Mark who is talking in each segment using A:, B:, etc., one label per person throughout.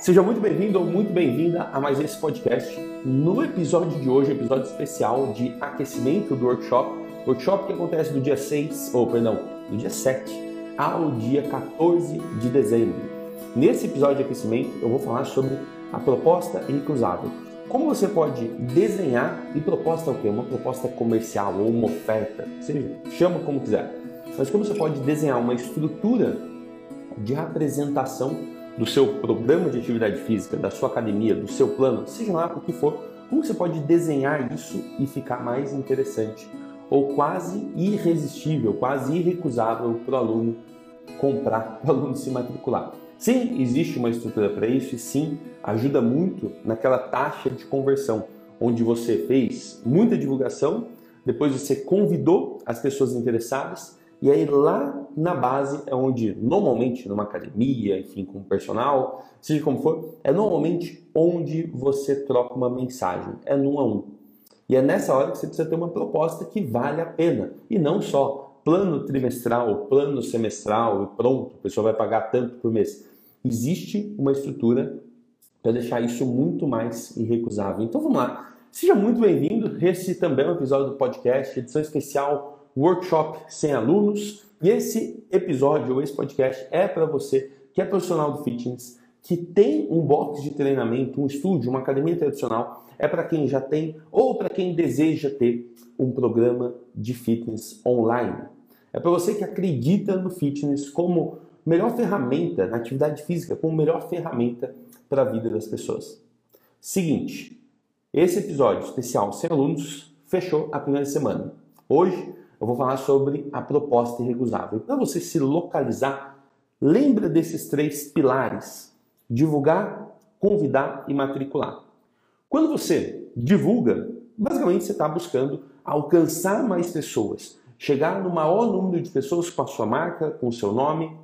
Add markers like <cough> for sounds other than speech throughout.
A: Seja muito bem-vindo ou muito bem-vinda a mais esse podcast. No episódio de hoje, episódio especial de aquecimento do workshop, workshop que acontece do dia 6, ou perdão, do dia 7 ao dia 14 de dezembro. Nesse episódio de aquecimento, eu vou falar sobre a proposta irrecusável. Como você pode desenhar e proposta o quê? Uma proposta comercial ou uma oferta, seja, chama como quiser. Mas como você pode desenhar uma estrutura de apresentação do seu programa de atividade física, da sua academia, do seu plano, seja lá o que for, como você pode desenhar isso e ficar mais interessante ou quase irresistível, quase irrecusável para o aluno comprar, <laughs> para o aluno se matricular. Sim, existe uma estrutura para isso e sim, ajuda muito naquela taxa de conversão, onde você fez muita divulgação, depois você convidou as pessoas interessadas e aí lá na base é onde normalmente numa academia, enfim, com personal, seja como for, é normalmente onde você troca uma mensagem, é num a um. E é nessa hora que você precisa ter uma proposta que vale a pena e não só plano trimestral, plano semestral e pronto, a pessoa vai pagar tanto por mês. Existe uma estrutura para deixar isso muito mais irrecusável. Então vamos lá. Seja muito bem-vindo. Esse também é um episódio do podcast, edição especial workshop sem alunos. E esse episódio ou esse podcast é para você que é profissional do fitness, que tem um box de treinamento, um estúdio, uma academia tradicional. É para quem já tem ou para quem deseja ter um programa de fitness online. É para você que acredita no fitness como melhor ferramenta na atividade física, como melhor ferramenta para a vida das pessoas. Seguinte, esse episódio especial sem alunos fechou a primeira semana. Hoje eu vou falar sobre a proposta irrecusável. Para você se localizar, lembra desses três pilares: divulgar, convidar e matricular. Quando você divulga, basicamente você está buscando alcançar mais pessoas, chegar no maior número de pessoas com a sua marca, com o seu nome,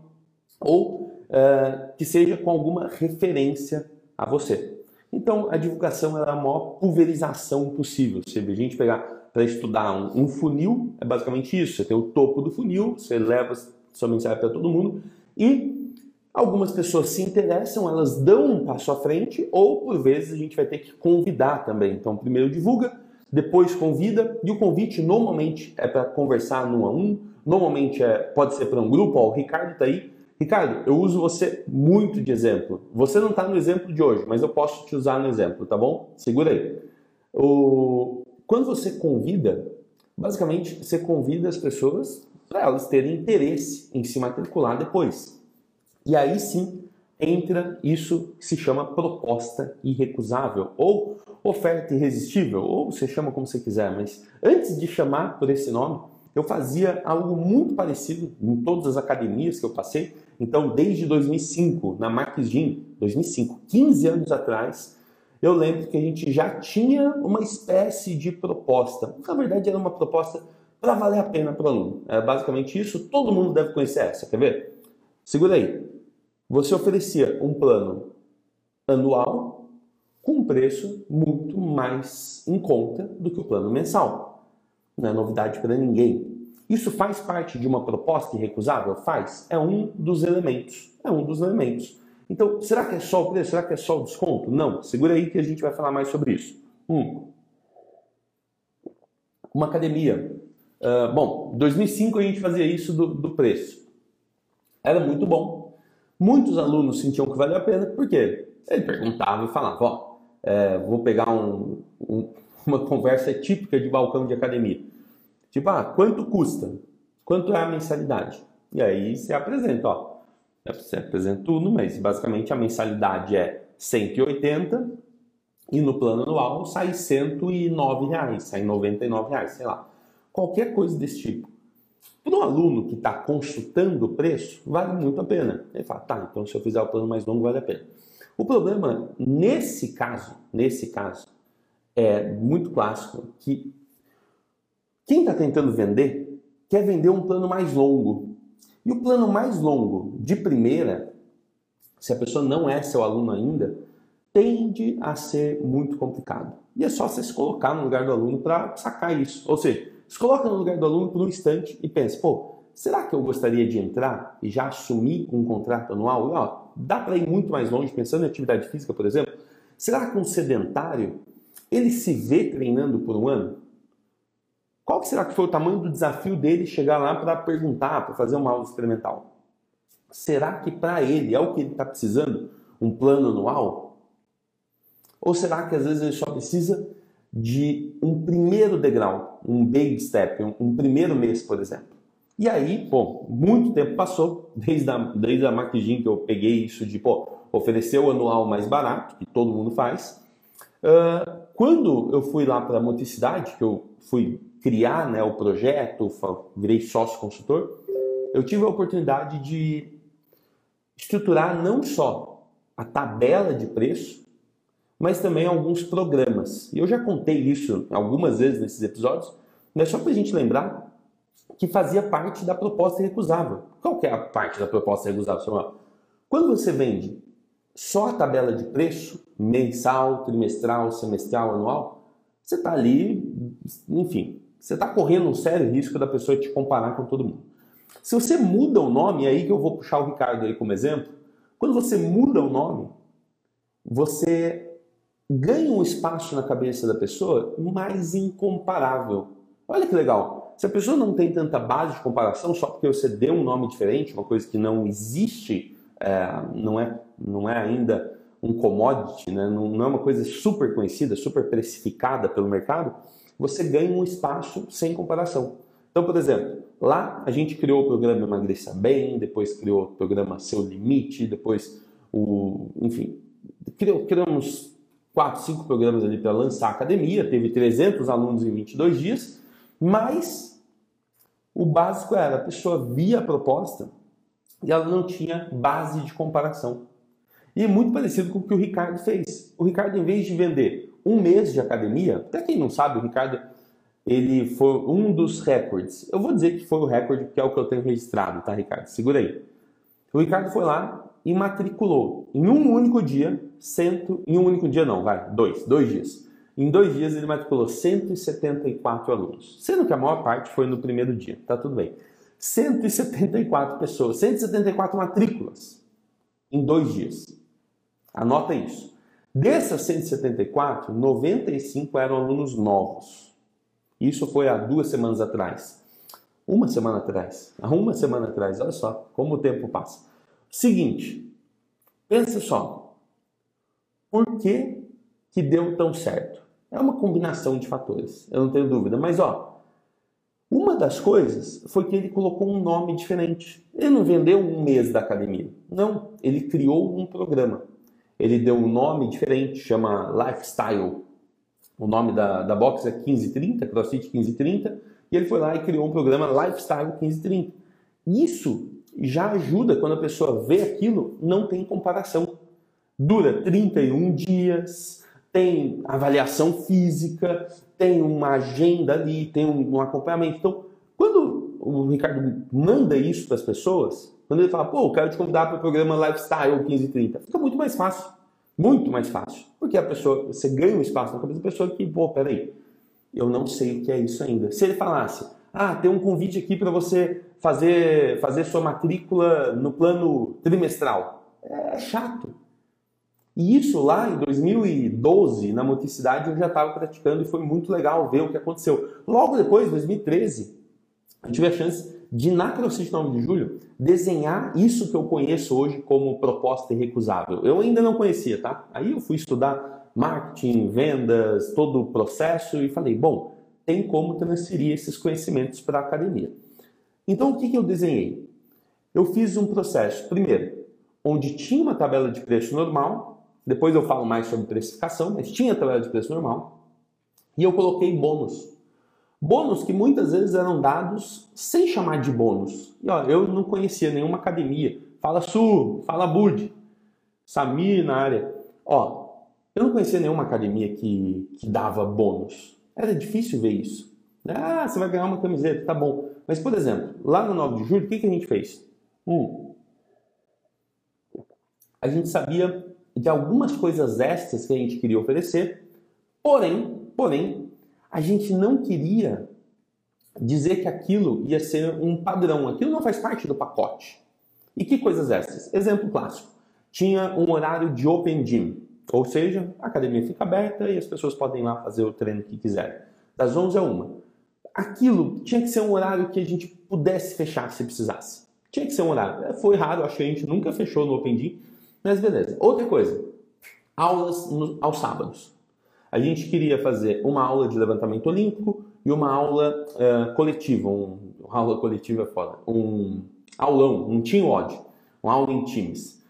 A: ou uh, que seja com alguma referência a você. Então, a divulgação é a maior pulverização possível. Se a gente pegar para estudar um, um, funil, é basicamente isso. Você tem o topo do funil, você leva sua mensagem para todo mundo e algumas pessoas se interessam, elas dão um passo à frente ou por vezes a gente vai ter que convidar também. Então, primeiro divulga, depois convida e o convite normalmente é para conversar num a um, normalmente é, pode ser para um grupo, ó, o Ricardo está aí. Ricardo, eu uso você muito de exemplo. Você não está no exemplo de hoje, mas eu posso te usar no exemplo, tá bom? Segura aí. O, quando você convida, basicamente você convida as pessoas para elas terem interesse em se matricular depois. E aí sim entra isso que se chama proposta irrecusável ou oferta irresistível, ou você chama como você quiser, mas antes de chamar por esse nome, eu fazia algo muito parecido em todas as academias que eu passei. Então, desde 2005, na Marques Gym, 2005, 15 anos atrás, eu lembro que a gente já tinha uma espécie de proposta. Na verdade, era uma proposta para valer a pena para o aluno. É basicamente isso, todo mundo deve conhecer essa. Quer ver? Segura aí. Você oferecia um plano anual com um preço muito mais em conta do que o plano mensal. Não é novidade para ninguém. Isso faz parte de uma proposta irrecusável? Faz. É um dos elementos. É um dos elementos. Então, será que é só o preço? Será que é só o desconto? Não. Segura aí que a gente vai falar mais sobre isso. Um, uma academia. Uh, bom, em 2005 a gente fazia isso do, do, preço. Era muito bom. Muitos alunos sentiam que valia a pena, porque ele perguntava e falava, ó, é, vou pegar um, um, uma conversa típica de balcão de academia. Tipo, ah, quanto custa? Quanto é a mensalidade? E aí você apresenta, ó, você apresenta tudo, mas basicamente a mensalidade é 180 e no plano anual sai 109 reais, sai 99 reais, sei lá. Qualquer coisa desse tipo. Para um aluno que está consultando o preço, vale muito a pena. Ele fala, tá, então se eu fizer o plano mais longo, vale a pena. O problema, nesse caso, nesse caso, é muito clássico que quem está tentando vender quer vender um plano mais longo. E o plano mais longo, de primeira, se a pessoa não é seu aluno ainda, tende a ser muito complicado. E é só você se colocar no lugar do aluno para sacar isso. Ou seja, se coloca no lugar do aluno por um instante e pensa, pô, será que eu gostaria de entrar e já assumir um contrato anual? E ó, dá para ir muito mais longe, pensando em atividade física, por exemplo. Será que um sedentário, ele se vê treinando por um ano? Qual será que foi o tamanho do desafio dele chegar lá para perguntar, para fazer uma aula experimental? Será que para ele é o que ele está precisando? Um plano anual? Ou será que às vezes ele só precisa de um primeiro degrau, um baby step, um, um primeiro mês, por exemplo? E aí, pô, muito tempo passou, desde a, desde a Marquigin que eu peguei isso de, pô, oferecer o anual mais barato, que todo mundo faz. Uh, quando eu fui lá para a Moticidade, que eu fui criar né, o projeto, virei sócio consultor, eu tive a oportunidade de estruturar não só a tabela de preço, mas também alguns programas. E eu já contei isso algumas vezes nesses episódios, mas só para a gente lembrar que fazia parte da proposta recusável. Qual que é a parte da proposta recusável? Quando você vende só a tabela de preço, mensal, trimestral, semestral, anual, você está ali, enfim, você está correndo um sério risco da pessoa te comparar com todo mundo. Se você muda o nome, é aí que eu vou puxar o Ricardo aí como exemplo, quando você muda o nome, você ganha um espaço na cabeça da pessoa mais incomparável. Olha que legal. Se a pessoa não tem tanta base de comparação só porque você deu um nome diferente, uma coisa que não existe, é, não, é, não é ainda um commodity, né? não, não é uma coisa super conhecida, super precificada pelo mercado, você ganha um espaço sem comparação. Então, por exemplo, lá a gente criou o programa Emagreça Bem, depois criou o programa Seu Limite, depois o. Enfim, criou, criamos quatro, cinco programas ali para lançar a academia, teve 300 alunos em 22 dias, mas o básico era a pessoa via a proposta e ela não tinha base de comparação. E é muito parecido com o que o Ricardo fez. O Ricardo, em vez de vender um mês de academia, até quem não sabe, o Ricardo ele foi um dos recordes. Eu vou dizer que foi o recorde porque é o que eu tenho registrado, tá, Ricardo? Segura aí. O Ricardo foi lá e matriculou em um único dia, cento, em um único dia não, vai, dois, dois dias. Em dois dias ele matriculou 174 alunos, sendo que a maior parte foi no primeiro dia, tá tudo bem. 174 pessoas, 174 matrículas em dois dias. Anota isso. Dessas 174, 95 eram alunos novos. Isso foi há duas semanas atrás. Uma semana atrás. Há uma semana atrás. Olha só como o tempo passa. Seguinte, pensa só. Por que, que deu tão certo? É uma combinação de fatores, eu não tenho dúvida. Mas ó, uma das coisas foi que ele colocou um nome diferente. Ele não vendeu um mês da academia. Não, ele criou um programa ele deu um nome diferente, chama Lifestyle. O nome da, da box é 1530, CrossFit 1530, e ele foi lá e criou um programa Lifestyle 1530. Isso já ajuda quando a pessoa vê aquilo, não tem comparação. Dura 31 dias, tem avaliação física, tem uma agenda ali, tem um, um acompanhamento. Então, quando o Ricardo manda isso para as pessoas, quando ele fala, pô, quero te convidar para o programa Lifestyle 1530, fica muito mais fácil. Muito mais fácil. Porque a pessoa, você ganha um espaço na cabeça da pessoa que, pô, peraí, eu não sei o que é isso ainda. Se ele falasse, ah, tem um convite aqui para você fazer, fazer sua matrícula no plano trimestral. É chato. E isso lá em 2012, na moticidade, eu já estava praticando e foi muito legal ver o que aconteceu. Logo depois, em 2013, eu tive a chance de, na CrossFit 9 de julho, desenhar isso que eu conheço hoje como proposta irrecusável. Eu ainda não conhecia, tá? Aí eu fui estudar marketing, vendas, todo o processo e falei, bom, tem como transferir esses conhecimentos para a academia. Então, o que, que eu desenhei? Eu fiz um processo, primeiro, onde tinha uma tabela de preço normal, depois eu falo mais sobre precificação, mas tinha tabela de preço normal, e eu coloquei bônus. Bônus que muitas vezes eram dados sem chamar de bônus. E ó, eu não conhecia nenhuma academia. Fala Su, fala Bud, Samir na área. Ó, eu não conhecia nenhuma academia que, que dava bônus. Era difícil ver isso. Ah, você vai ganhar uma camiseta, tá bom. Mas, por exemplo, lá no 9 de julho, o que, que a gente fez? Um, a gente sabia de algumas coisas extras que a gente queria oferecer, porém, porém, a gente não queria dizer que aquilo ia ser um padrão, aquilo não faz parte do pacote. E que coisas essas? Exemplo clássico. tinha um horário de open gym, ou seja, a academia fica aberta e as pessoas podem ir lá fazer o treino que quiserem. Das 11 a 1. Aquilo tinha que ser um horário que a gente pudesse fechar se precisasse. Tinha que ser um horário. É, foi raro, acho que a gente nunca fechou no Open Gym, mas beleza. Outra coisa, aulas no, aos sábados. A gente queria fazer uma aula de levantamento olímpico e uma aula uh, coletiva, um, uma aula coletiva é foda, um aulão, um team odd, uma aula em times.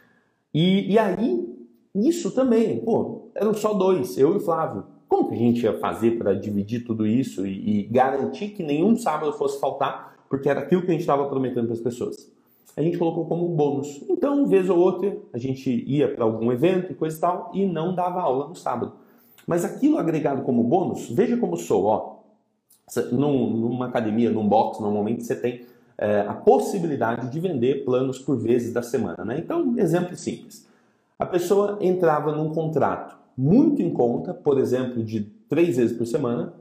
A: E, e aí, isso também, pô, eram só dois, eu e o Flávio. Como que a gente ia fazer para dividir tudo isso e, e, garantir que nenhum sábado fosse faltar, porque era aquilo que a gente estava prometendo para as pessoas? A gente colocou como bônus. Então, vez ou outra, a gente ia para algum evento e coisa e tal e não dava aula no sábado. Mas aquilo agregado como bônus, veja como sou, ó. Numa academia, num box, normalmente você tem é, a possibilidade de vender planos por vezes da semana. Né? Então, exemplo simples. A pessoa entrava num contrato muito em conta, por exemplo, de três vezes por semana,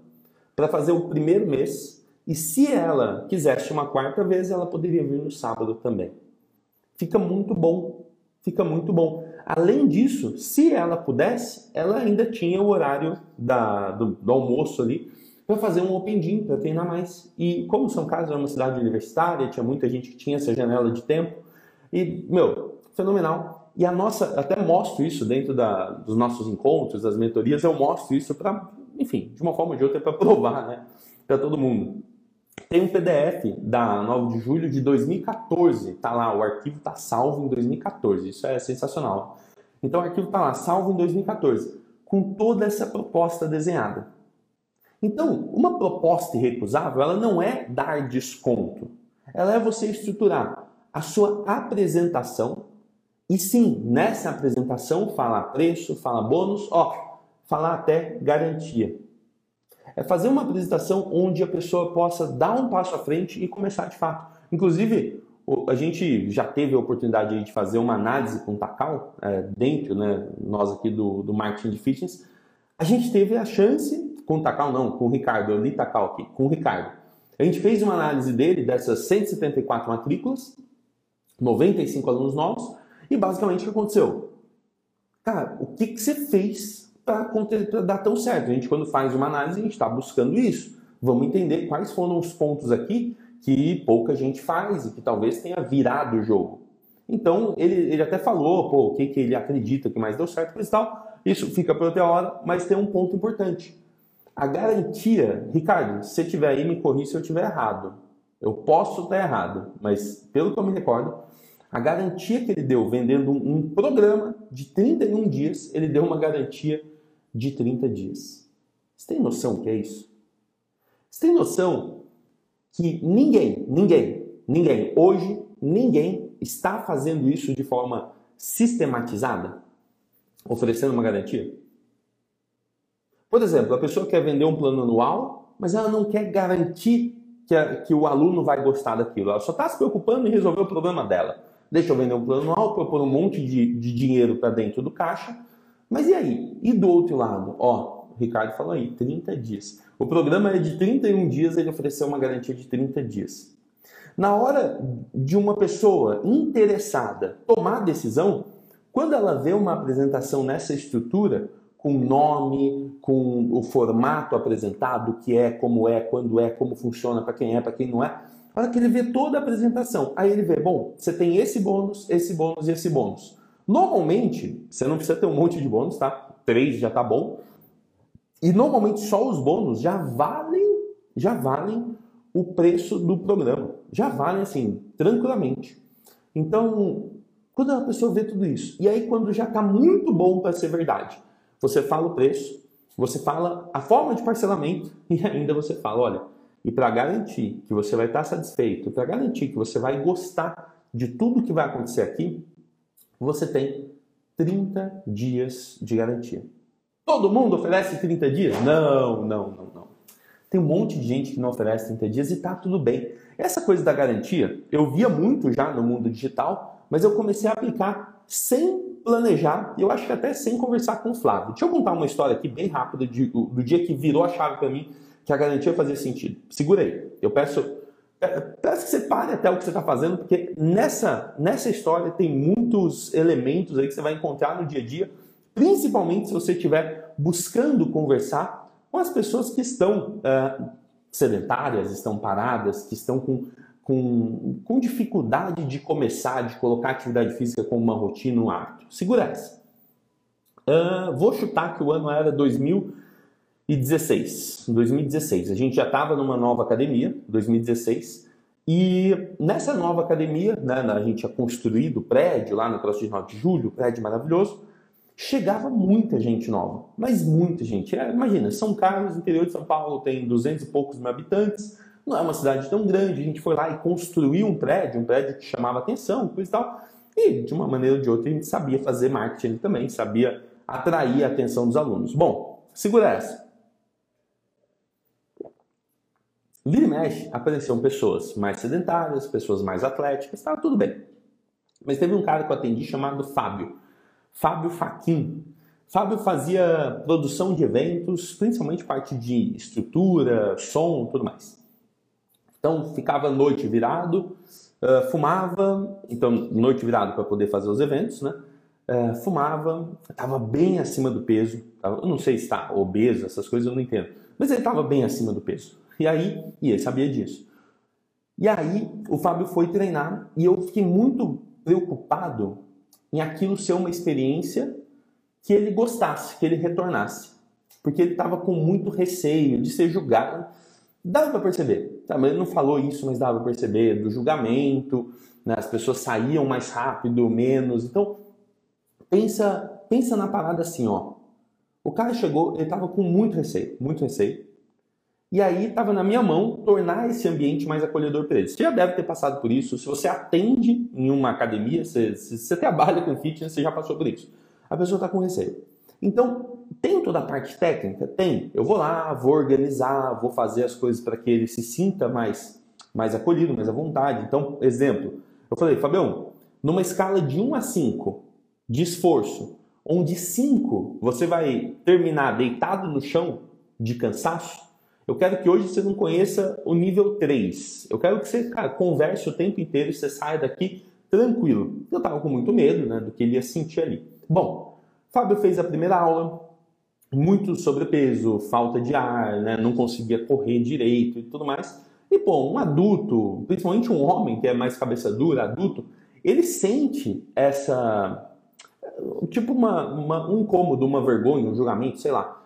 A: para fazer o primeiro mês, e se ela quisesse uma quarta vez, ela poderia vir no sábado também. Fica muito bom, fica muito bom. Além disso, se ela pudesse, ela ainda tinha o horário da, do, do almoço ali para fazer um open gym, para treinar mais. E como São Carlos é uma cidade universitária, tinha muita gente que tinha essa janela de tempo. E, meu, fenomenal. E a nossa, até mostro isso dentro da, dos nossos encontros, das mentorias, eu mostro isso para, enfim, de uma forma ou de outra, para <laughs> provar, né, para todo mundo. Tem um PDF da 9 de julho de 2014, tá lá, o arquivo tá salvo em 2014, isso é sensacional. Então o arquivo tá lá, salvo em 2014, com toda essa proposta desenhada. Então, uma proposta irrecusável, ela não é dar desconto. Ela é você estruturar a sua apresentação e sim, nessa apresentação, falar preço, falar bônus, ó, falar até garantia. É fazer uma apresentação onde a pessoa possa dar um passo à frente e começar de fato. Inclusive, a gente já teve a oportunidade de fazer uma análise com o Takal, é, dentro, né, nós aqui do, do marketing de fitness. A gente teve a chance com o Takal não, com o Ricardo, eu li Takal aqui, com o Ricardo. A gente fez uma análise dele dessas 174 matrículas, 95 alunos novos, e basicamente o que aconteceu? Cara, o que, que você fez para dar tão certo? A gente, quando faz uma análise, a gente está buscando isso. Vamos entender quais foram os pontos aqui que pouca gente faz e que talvez tenha virado o jogo. Então, ele, ele até falou pô, o que, que ele acredita que mais deu certo e tal. Isso fica para outra hora, mas tem um ponto importante. A garantia, Ricardo, se você tiver aí, me corrija se eu estiver errado. Eu posso estar errado, mas pelo que eu me recordo, a garantia que ele deu vendendo um, programa de 31 dias, ele deu uma garantia de 30 dias. Você tem noção que é isso? Você tem noção que ninguém, ninguém, ninguém, hoje, ninguém está fazendo isso de forma sistematizada? Oferecendo uma garantia? Por exemplo, a pessoa quer vender um plano anual, mas ela não quer garantir que, a, que o aluno vai gostar daquilo. Ela só está se preocupando em resolver o problema dela. Deixa eu vender um plano anual, pôr um monte de, de dinheiro para dentro do caixa. Mas e aí? E do outro lado? Ó, o Ricardo falou aí, 30 dias. O programa é de 31 dias, ele ofereceu uma garantia de 30 dias. Na hora de uma pessoa interessada tomar decisão, quando ela vê uma apresentação nessa estrutura, com nome, com o formato apresentado, que é, como é, quando é, como funciona, para quem é, para quem não é. A hora que ele vê toda a apresentação, aí ele vê, bom, você tem esse bônus, esse bônus e esse bônus. Normalmente, você não precisa ter um monte de bônus, tá? Três já tá bom. E normalmente só os bônus já valem, já valem o preço do programa. Já valem assim, tranquilamente. Então, quando a pessoa vê tudo isso, e aí quando já está muito bom para ser verdade, você fala o preço, você fala a forma de parcelamento <laughs> e ainda você fala, olha, e para garantir que você vai estar satisfeito, para garantir que você vai gostar de tudo que vai acontecer aqui, você tem 30 dias de garantia. Todo mundo oferece 30 dias? Não, não, não, não. Tem um monte de gente que não oferece 30 dias e tá tudo bem. Essa coisa da garantia, eu via muito já no mundo digital, mas eu comecei a aplicar sem planejar, e eu acho que até sem conversar com o Flávio. Deixa eu contar uma história aqui bem rápida do dia que virou a chave para mim, que a garantia fazia sentido. Segurei. Eu peço Peço que você pare até o que você está fazendo, porque nessa, nessa história tem muitos elementos aí que você vai encontrar no dia a dia, principalmente se você estiver buscando conversar com as pessoas que estão uh, sedentárias, estão paradas, que estão com, com, com dificuldade de começar, de colocar atividade física como uma rotina, um hábito. Segura essa. Uh, vou chutar que o ano era 2016. 2016. A gente já estava numa nova academia, 2016. E nessa nova academia, né, a gente tinha construído o prédio lá no CrossFit 9 de Julho, prédio maravilhoso chegava muita gente nova, mas muita gente. É, imagina, São Carlos, interior de São Paulo, tem 200 e poucos mil habitantes, não é uma cidade tão grande. A gente foi lá e construiu um prédio, um prédio que chamava atenção, coisa e tal. E de uma maneira ou de outra a gente sabia fazer marketing também, sabia atrair a atenção dos alunos. Bom, segura essa. Vira e mexe, apareceram pessoas mais sedentárias, pessoas mais atléticas, estava tudo bem. Mas teve um cara que eu atendi chamado Fábio. Fábio Faquin. Fábio fazia produção de eventos, principalmente parte de estrutura, som, tudo mais. Então ficava noite virado, uh, fumava, então noite virado para poder fazer os eventos, né? Uh, fumava, estava bem acima do peso. Tava, eu não sei se está obeso, essas coisas eu não entendo, mas ele estava bem acima do peso. E aí, e ele sabia disso. E aí o Fábio foi treinar e eu fiquei muito preocupado em aquilo ser uma experiência que ele gostasse, que ele retornasse. Porque ele estava com muito receio de ser julgado. Dava para perceber. Tá, ele não falou isso, mas dava para perceber do julgamento, né? as pessoas saíam mais rápido, menos. Então, pensa, pensa na parada assim, ó. O cara chegou, ele estava com muito receio, muito receio. E aí estava na minha mão tornar esse ambiente mais acolhedor para eles. Você já deve ter passado por isso. Se você atende em uma academia, se, você trabalha com fitness, você já passou por isso. A pessoa está com receio. Então, tem toda a parte técnica? Tem. Eu vou lá, vou organizar, vou fazer as coisas para que ele se sinta mais, mais acolhido, mais à vontade. Então, exemplo, eu falei, Fabião, numa escala de 1 a 5 de esforço, onde 5 você vai terminar deitado no chão de cansaço, eu quero que hoje você não conheça o nível 3. Eu quero que você cara, converse o tempo inteiro e você saia daqui tranquilo. Eu estava com muito medo né, do que ele ia sentir ali. Bom, Fábio fez a primeira aula, muito sobrepeso, falta de ar, né, não conseguia correr direito e tudo mais. E, pô, um adulto, principalmente um homem que é mais cabeça dura, adulto, ele sente essa. Tipo, uma, uma, um incômodo, uma vergonha, um julgamento, sei lá.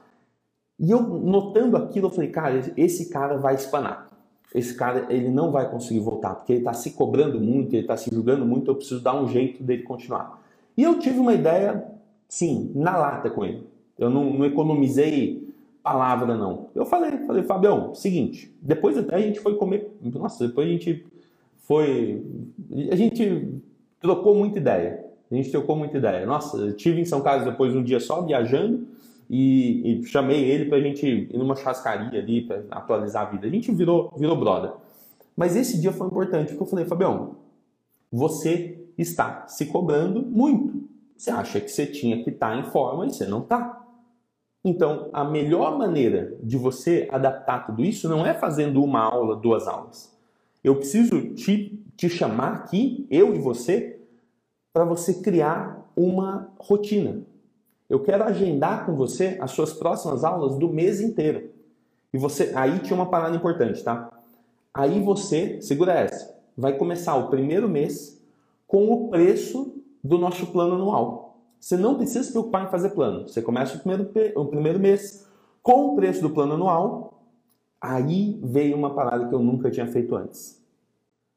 A: E eu notando aquilo, eu falei, cara, esse cara vai espanar. Esse cara, ele não vai conseguir voltar, porque ele está se cobrando muito, ele está se julgando muito, eu preciso dar um jeito dele continuar. E eu tive uma ideia, sim, na lata com ele. Eu não, não economizei palavra, não. Eu falei, falei, Fabião, seguinte, depois até a gente foi comer, nossa, depois a gente foi, a gente trocou muita ideia. A gente trocou muita ideia. Nossa, eu tive em São Carlos depois um dia só viajando, e, e chamei ele para a gente ir numa churrascaria ali para atualizar a vida. A gente virou, virou brother. Mas esse dia foi importante porque eu falei, Fabião, você está se cobrando muito. Você acha que você tinha que estar tá em forma e você não está. Então, a melhor maneira de você adaptar tudo isso não é fazendo uma aula, duas aulas. Eu preciso te, te chamar aqui, eu e você, para você criar uma rotina. Eu quero agendar com você as suas próximas aulas do mês inteiro. E você, aí tinha uma parada importante, tá? Aí você, segura essa, vai começar o primeiro mês com o preço do nosso plano anual. Você não precisa se preocupar em fazer plano. Você começa o primeiro, o primeiro mês com o preço do plano anual. Aí veio uma parada que eu nunca tinha feito antes.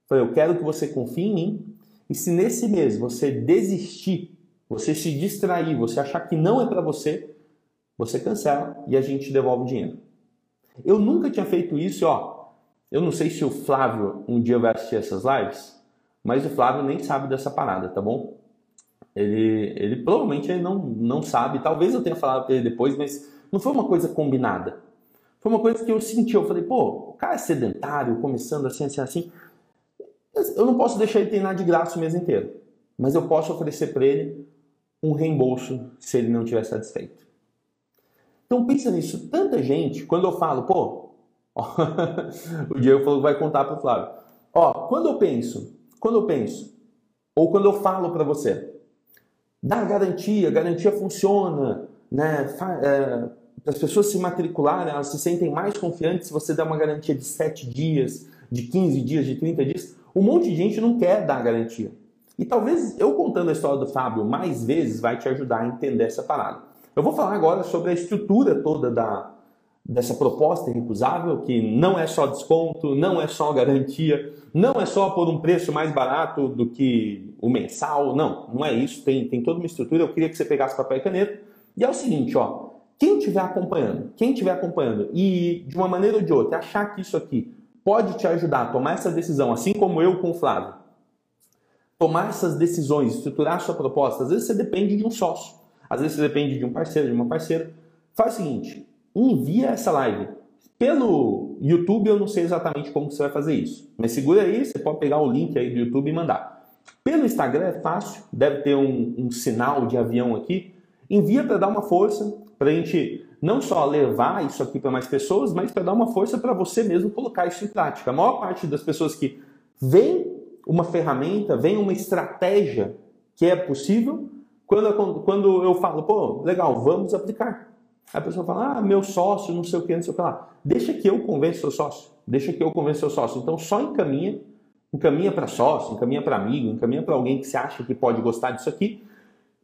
A: Falei, eu quero que você confie em mim. E se nesse mês você desistir você se distrair, você achar que não é para você, você cancela e a gente devolve o dinheiro. Eu nunca tinha feito isso, ó. Eu não sei se o Flávio um dia vai assistir essas lives, mas o Flávio nem sabe dessa parada, tá bom? Ele, ele provavelmente ele não, não sabe, talvez eu tenha falado para ele depois, mas não foi uma coisa combinada. Foi uma coisa que eu senti, eu falei, pô, o cara é sedentário, começando assim, assim, assim. Eu não posso deixar ele treinar de graça o mês inteiro, mas eu posso oferecer para ele um reembolso se ele não estiver satisfeito. Então pensa nisso. Tanta gente, quando eu falo, pô, <laughs> ó, o Diego falou que vai contar para o Flávio. Ó, quando eu penso, quando eu penso, ou quando eu falo para você, dá garantia, garantia funciona, né? É, as pessoas se matricularem, elas se sentem mais confiantes se você dá uma garantia de 7 dias, de 15 dias, de 30 dias. Um monte de gente não quer dar garantia. E talvez eu contando a história do Fábio mais vezes vai te ajudar a entender essa parada. Eu vou falar agora sobre a estrutura toda da, dessa proposta irrecusável, que não é só desconto, não é só garantia, não é só por um preço mais barato do que o mensal, não, não é isso, tem, tem toda uma estrutura. Eu queria que você pegasse papel e caneta. E é o seguinte, ó, quem estiver acompanhando, quem estiver acompanhando e de uma maneira ou de outra achar que isso aqui pode te ajudar a tomar essa decisão, assim como eu com o Flávio, tomar essas decisões, estruturar a sua proposta, às vezes você depende de um sócio, às vezes você depende de um parceiro, de uma parceira. Faz o seguinte, envia essa live. Pelo YouTube eu não sei exatamente como você vai fazer isso, mas segura aí, você pode pegar o link aí do YouTube e mandar. Pelo Instagram é fácil, deve ter um, um sinal de avião aqui. Envia para dar uma força, para a gente não só levar isso aqui para mais pessoas, mas para dar uma força para você mesmo colocar isso em prática. A maior parte das pessoas que vem uma ferramenta, vem uma estratégia que é possível, quando, quando eu falo, pô, legal, vamos aplicar. A pessoa fala, ah, meu sócio, não sei o que, não sei o que lá. Deixa que eu convença seu sócio. Deixa que eu convença seu sócio. Então só encaminha, encaminha para sócio, encaminha para amigo, encaminha para alguém que você acha que pode gostar disso aqui,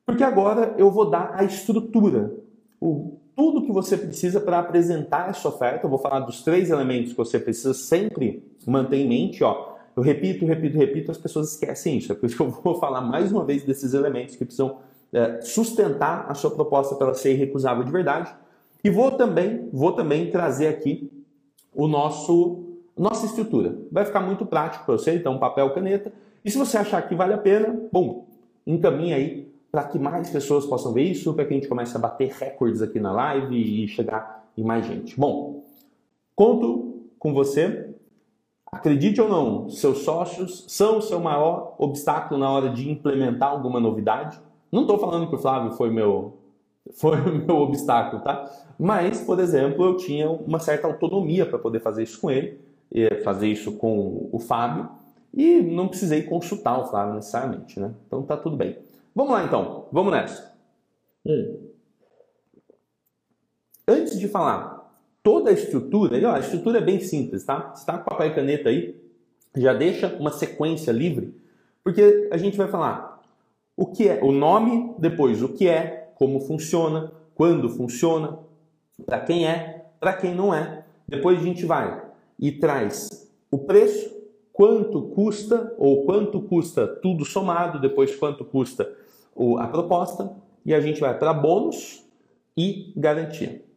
A: porque agora eu vou dar a estrutura, o, tudo que você precisa para apresentar essa oferta. Eu vou falar dos três elementos que você precisa sempre manter em mente. Ó. Eu repito, repito, repito, as pessoas esquecem isso. É por isso que eu vou falar mais uma vez desses elementos que precisam é, sustentar a sua proposta para ser irrecusável de verdade. E vou também, vou também trazer aqui o nosso nossa estrutura. Vai ficar muito prático para você, então papel, caneta. E se você achar que vale a pena, bom, encaminha aí para que mais pessoas possam ver isso, para que a gente comece a bater recordes aqui na live e chegar em mais gente. Bom, conto com você. Acredite ou não, seus sócios são o seu maior obstáculo na hora de implementar alguma novidade. Não estou falando que o Flávio foi meu foi o meu obstáculo, tá? Mas, por exemplo, eu tinha uma certa autonomia para poder fazer isso com ele, fazer isso com o Fábio, e não precisei consultar o Flávio necessariamente, né? Então tá tudo bem. Vamos lá então, vamos nessa. Hum. Antes de falar toda a estrutura, ó, a estrutura é bem simples, tá? Você está com papel e caneta aí, já deixa uma sequência livre, porque a gente vai falar o que é o nome, depois o que é, como funciona, quando funciona, para quem é, para quem não é. Depois a gente vai e traz o preço, quanto custa ou quanto custa tudo somado, depois quanto custa a proposta e a gente vai para bônus e garantia.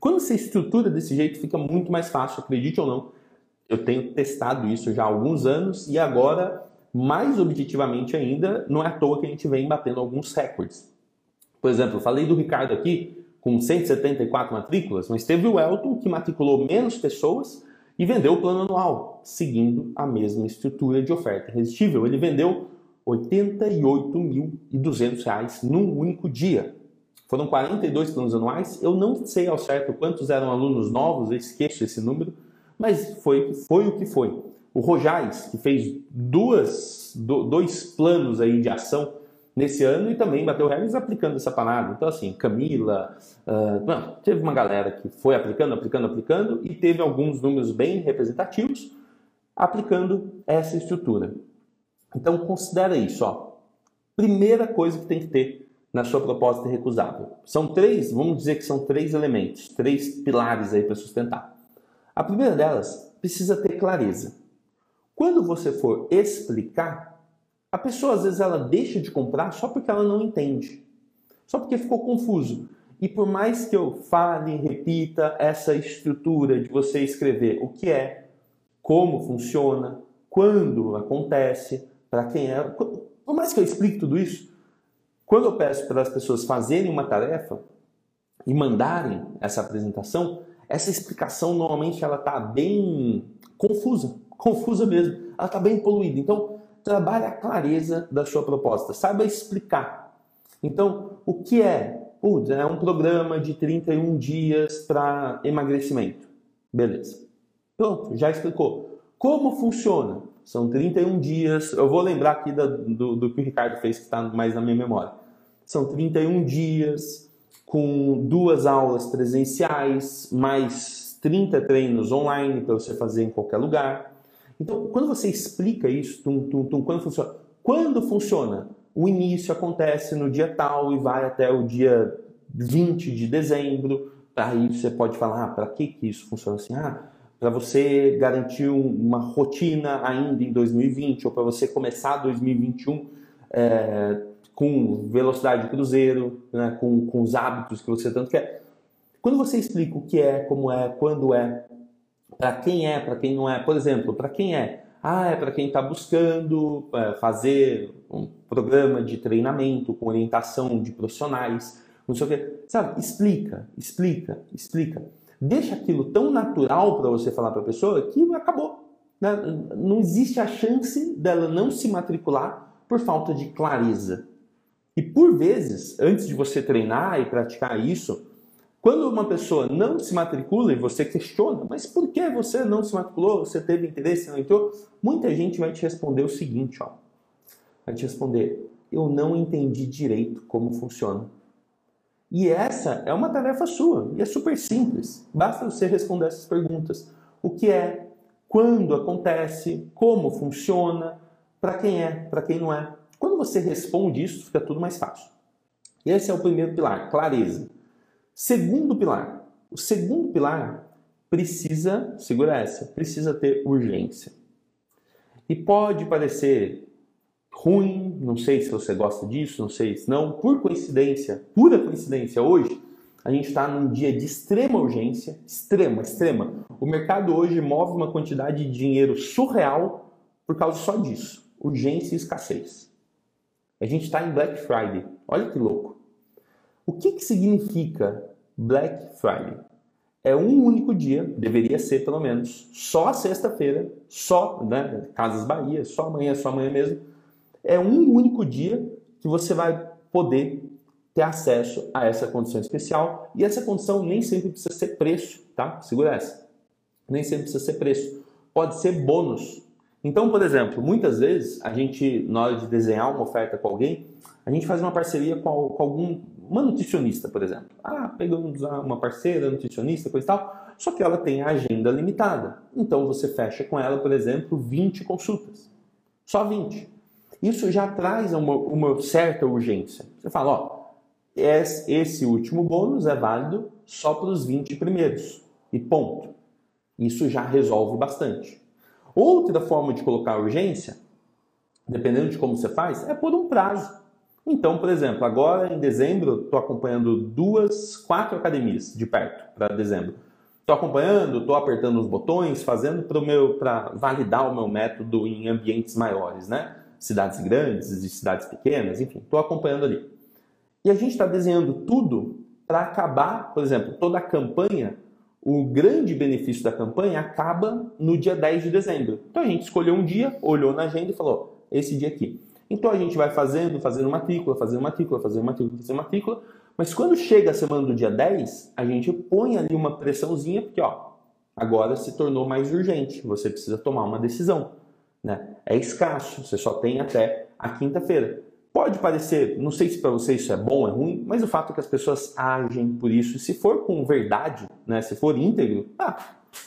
A: Quando você estrutura desse jeito, fica muito mais fácil, acredite ou não. Eu tenho testado isso já há alguns anos e agora mais objetivamente ainda, não é à toa que a gente vem batendo alguns recordes. Por exemplo, falei do Ricardo aqui com 174 matrículas, mas teve o Elton que matriculou menos pessoas e vendeu o plano anual, seguindo a mesma estrutura de oferta irresistível. Ele vendeu R$ 88.200 num único dia. Foram 42 planos anuais. Eu não sei ao certo quantos eram alunos novos, eu esqueço esse número, mas foi, foi o que foi o Rojais, que fez duas, do, dois planos aí de ação nesse ano e também bateu recordes aplicando essa parada. Então, assim, Camila, uh, não, teve uma galera que foi aplicando, aplicando, aplicando e teve alguns números bem representativos aplicando essa estrutura. Então, considera isso. Ó. Primeira coisa que tem que ter na sua proposta recusável. São três, vamos dizer que são três elementos, três pilares aí para sustentar. A primeira delas precisa ter clareza. Quando você for explicar, a pessoa às vezes ela deixa de comprar só porque ela não entende, só porque ficou confuso. E por mais que eu fale, repita essa estrutura de você escrever o que é, como funciona, quando acontece, para quem é, por mais que eu explique tudo isso, quando eu peço para as pessoas fazerem uma tarefa e mandarem essa apresentação, essa explicação normalmente ela está bem confusa confusa mesmo, ela está bem poluída. Então, trabalhe a clareza da sua proposta, saiba explicar. Então, o que é? Putz, é um programa de 31 dias para emagrecimento. Beleza. Pronto, já explicou. Como funciona? São 31 dias. Eu vou lembrar aqui do, do que o Ricardo fez, que está mais na minha memória. São 31 dias com duas aulas presenciais, mais 30 treinos online para você fazer em qualquer lugar. Então, quando você explica isso, tum, tum, tum, quando funciona? Quando funciona? O início acontece no dia tal e vai até o dia 20 de dezembro. Aí você pode falar, ah, para que, que isso funciona assim? Ah, para você garantir uma rotina ainda em 2020 ou para você começar 2021 é, com velocidade de cruzeiro, né, com, com os hábitos que você tanto quer. Quando você explica o que é, como é, quando é, para quem é, para quem não é, por exemplo, para quem é, ah, é para quem está buscando é, fazer um programa de treinamento com orientação de profissionais, não sei o que, sabe? Explica, explica, explica deixa aquilo tão natural para você falar para a pessoa que acabou. Né? Não existe a chance dela não se matricular por falta de clareza. E por vezes, antes de você treinar e praticar isso, quando uma pessoa não se matricula e você questiona, mas por que você não se matriculou? Você teve interesse, não entrou? Muita gente vai te responder o seguinte, ó. Vai te responder: eu não entendi direito como funciona. E essa é uma tarefa sua, e é super simples. Basta você responder essas perguntas. O que é? Quando acontece? Como funciona? Para quem é? Para quem não é? Quando você responde isso, fica tudo mais fácil. Esse é o primeiro pilar, clareza. Segundo pilar. O segundo pilar precisa, segura essa, precisa ter urgência. E pode parecer ruim, não sei se você gosta disso, não sei se não. Por coincidência, pura coincidência, hoje a gente está num dia de extrema urgência, extrema, extrema. O mercado hoje move uma quantidade de dinheiro surreal por causa só disso, urgência e escassez. A gente está em Black Friday, olha que louco. O que, que significa Black Friday? É um único dia, deveria ser pelo menos, só sexta-feira, só, né, Casas Bahia, só amanhã, só amanhã mesmo, é um único dia que você vai poder ter acesso a essa condição especial. E essa condição nem sempre precisa ser preço, tá? Segura essa. Nem sempre precisa ser preço. Pode ser bônus. Então, por exemplo, muitas vezes a gente, na hora de desenhar uma oferta com alguém, a gente faz uma parceria com, algum uma nutricionista, por exemplo. Ah, pegamos uma parceira nutricionista, coisa e tal, só que ela tem a agenda limitada. Então você fecha com ela, por exemplo, 20 consultas. Só 20 isso já traz uma, uma certa urgência. Você fala, ó, esse último bônus é válido só para os 20 primeiros. E ponto. Isso já resolve bastante. Outra forma de colocar urgência, dependendo de como você faz, é por um prazo. Então, por exemplo, agora em dezembro, estou acompanhando duas, quatro academias de perto para dezembro. Estou acompanhando, estou apertando os botões, fazendo para validar o meu método em ambientes maiores, né? Cidades grandes e cidades pequenas, enfim, estou acompanhando ali. E a gente está desenhando tudo para acabar, por exemplo, toda a campanha, o grande benefício da campanha acaba no dia 10 de dezembro. Então a gente escolheu um dia, olhou na agenda e falou: esse dia aqui. Então a gente vai fazendo, fazendo matrícula, fazendo matrícula, fazendo matrícula, fazendo matrícula. Mas quando chega a semana do dia 10, a gente põe ali uma pressãozinha, porque ó, agora se tornou mais urgente, você precisa tomar uma decisão né? É escasso, você só tem até a quinta-feira. Pode parecer, não sei se para você isso é bom ou é ruim, mas o fato é que as pessoas agem por isso. Se for com verdade, né, se for íntegro, ah,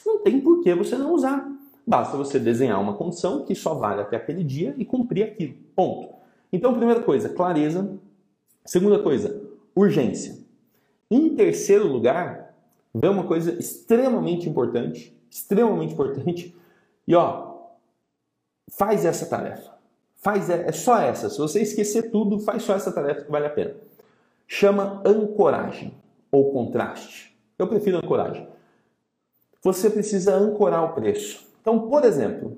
A: não tem por que você não usar. Basta você desenhar uma condição que só vale até aquele dia e cumprir aquilo. Ponto. Então, primeira coisa, clareza. Segunda coisa, urgência. Em terceiro lugar, vem uma coisa extremamente importante, extremamente importante. E ó, faz essa tarefa. Faz é, só essa. Se você esquecer tudo, faz só essa tarefa que vale a pena. Chama ancoragem ou contraste. Eu prefiro ancoragem. Você precisa ancorar o preço. Então, por exemplo,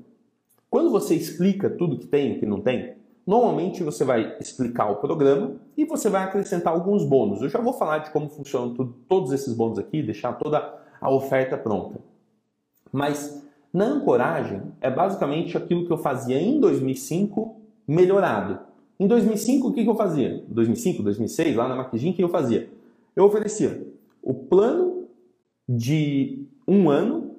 A: quando você explica tudo que tem e que não tem, normalmente você vai explicar o programa e você vai acrescentar alguns bônus. Eu já vou falar de como funcionam todos esses bônus aqui, deixar toda a oferta pronta. Mas na ancoragem, é basicamente aquilo que eu fazia em 2005 melhorado. Em 2005, o que, eu fazia? 2005, 2006, lá na Maquigin, o que eu fazia? Eu oferecia o plano de um ano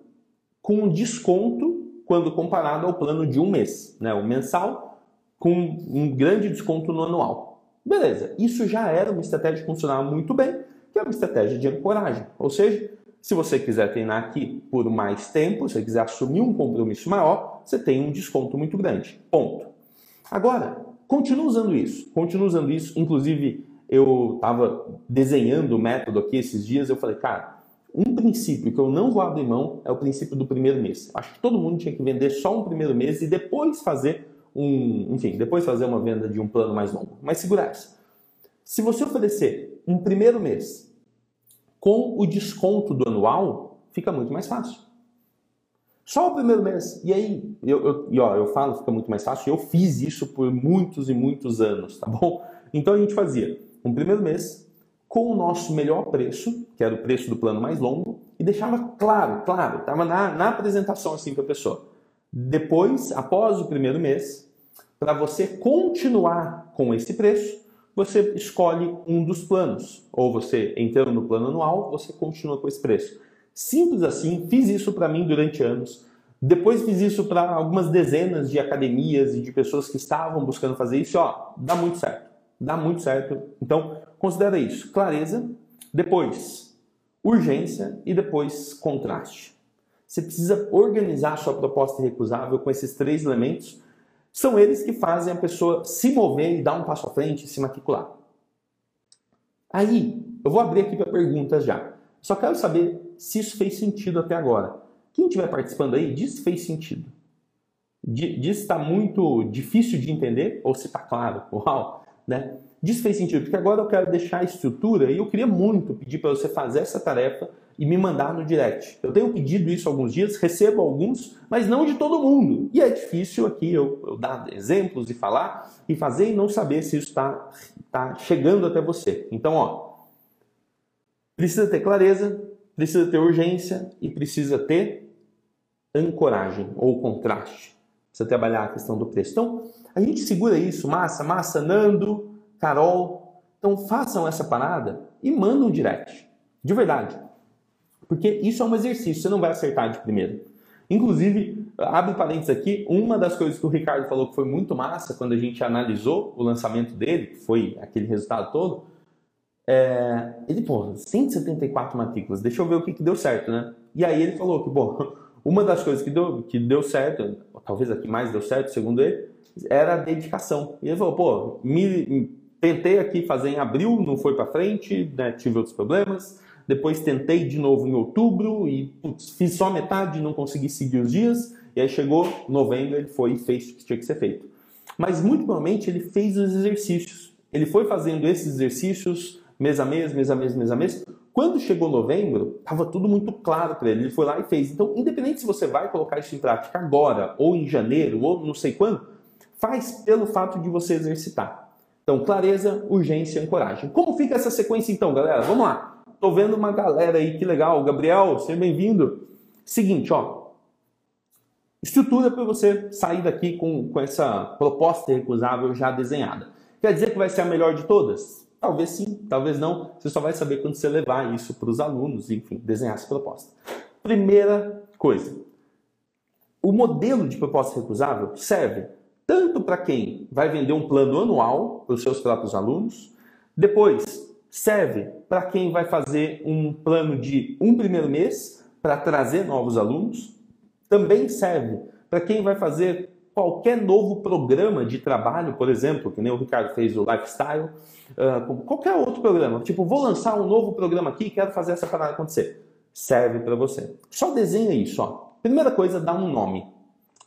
A: com desconto quando comparado ao plano de um mês, né? o mensal, com um grande desconto no anual. Beleza, isso já era uma estratégia que funcionava muito bem, que é uma estratégia de ancoragem. Ou seja, se você quiser treinar aqui por mais tempo, se você quiser assumir um compromisso maior, você tem um desconto muito grande. Ponto. Agora, continua usando isso, continua usando isso. Inclusive, eu estava desenhando o método aqui esses dias, eu falei, cara, um princípio que eu não vou abrir mão é o princípio do primeiro mês. Acho que todo mundo tinha que vender só um primeiro mês e depois fazer um, enfim, depois fazer uma venda de um plano mais longo. Mas segura essa. Se você oferecer um primeiro mês com o desconto do anual, fica muito mais fácil. Só o primeiro mês. E aí, eu, eu, e ó, eu falo fica muito mais fácil, eu fiz isso por muitos e muitos anos, tá bom? Então a gente fazia um primeiro mês com o nosso melhor preço, que era o preço do plano mais longo, e deixava claro, claro, estava na, na apresentação assim para a pessoa. Depois, após o primeiro mês, para você continuar com esse preço, você escolhe um dos planos. Ou você, entrando no plano anual, você continua com esse preço. Simples assim, fiz isso para mim durante anos. Depois fiz isso para algumas dezenas de academias e de pessoas que estavam buscando fazer isso. Ó, dá muito certo. Dá muito certo. Então, considera isso. Clareza, depois urgência e depois contraste. Você precisa organizar sua proposta recusável com esses três elementos. São eles que fazem a pessoa se mover e dar um passo à frente se matricular. Aí, eu vou abrir aqui para perguntas já. Só quero saber se isso fez sentido até agora. Quem estiver participando aí, diz se fez sentido. Diz se está muito difícil de entender ou se está claro. <laughs> Uau! Né? Diz se fez sentido, porque agora eu quero deixar a estrutura e eu queria muito pedir para você fazer essa tarefa e me mandar no direct. Eu tenho pedido isso alguns dias, recebo alguns, mas não de todo mundo. E é difícil aqui eu, eu dar exemplos e falar e fazer e não saber se isso está tá chegando até você. Então, ó, precisa ter clareza, precisa ter urgência e precisa ter ancoragem ou contraste. Precisa trabalhar a questão do preço. Então, a gente segura isso, massa, massa, Nando, Carol. Então, façam essa parada e mandam um direct. De verdade. Porque isso é um exercício, você não vai acertar de primeira. Inclusive, abre parênteses aqui, uma das coisas que o Ricardo falou que foi muito massa quando a gente analisou o lançamento dele, que foi aquele resultado todo, é, ele, pô, 174 matrículas, deixa eu ver o que, que deu certo, né? E aí ele falou que, bom, <laughs> uma das coisas que deu, que deu certo, talvez a que mais deu certo, segundo ele, era a dedicação. E ele falou, pô, me, tentei aqui fazer em abril, não foi para frente, né, tive outros problemas. Depois tentei de novo em outubro e putz, fiz só metade, não consegui seguir os dias. E aí chegou novembro, ele foi e fez o que tinha que ser feito. Mas muito provavelmente ele fez os exercícios. Ele foi fazendo esses exercícios mês a mês, mês a mês, mês a mês. Quando chegou novembro, estava tudo muito claro para ele. Ele foi lá e fez. Então, independente se você vai colocar isso em prática agora, ou em janeiro, ou não sei quando, faz pelo fato de você exercitar. Então, clareza, urgência e coragem. Como fica essa sequência então, galera? Vamos lá. Tô vendo uma galera aí, que legal. Gabriel, seja bem-vindo. Seguinte, ó. Estrutura para você sair daqui com, com essa proposta recusável já desenhada. Quer dizer que vai ser a melhor de todas? Talvez sim, talvez não. Você só vai saber quando você levar isso para os alunos, enfim, desenhar essa proposta. Primeira coisa: o modelo de proposta recusável serve tanto para quem vai vender um plano anual para os seus próprios alunos, depois serve para quem vai fazer um plano de um primeiro mês para trazer novos alunos, também serve para quem vai fazer qualquer novo programa de trabalho, por exemplo, que nem o Ricardo fez o Lifestyle, uh, qualquer outro programa. Tipo, vou lançar um novo programa aqui e quero fazer essa parada acontecer. Serve para você. Só desenha isso. Ó. Primeira coisa, dá um nome.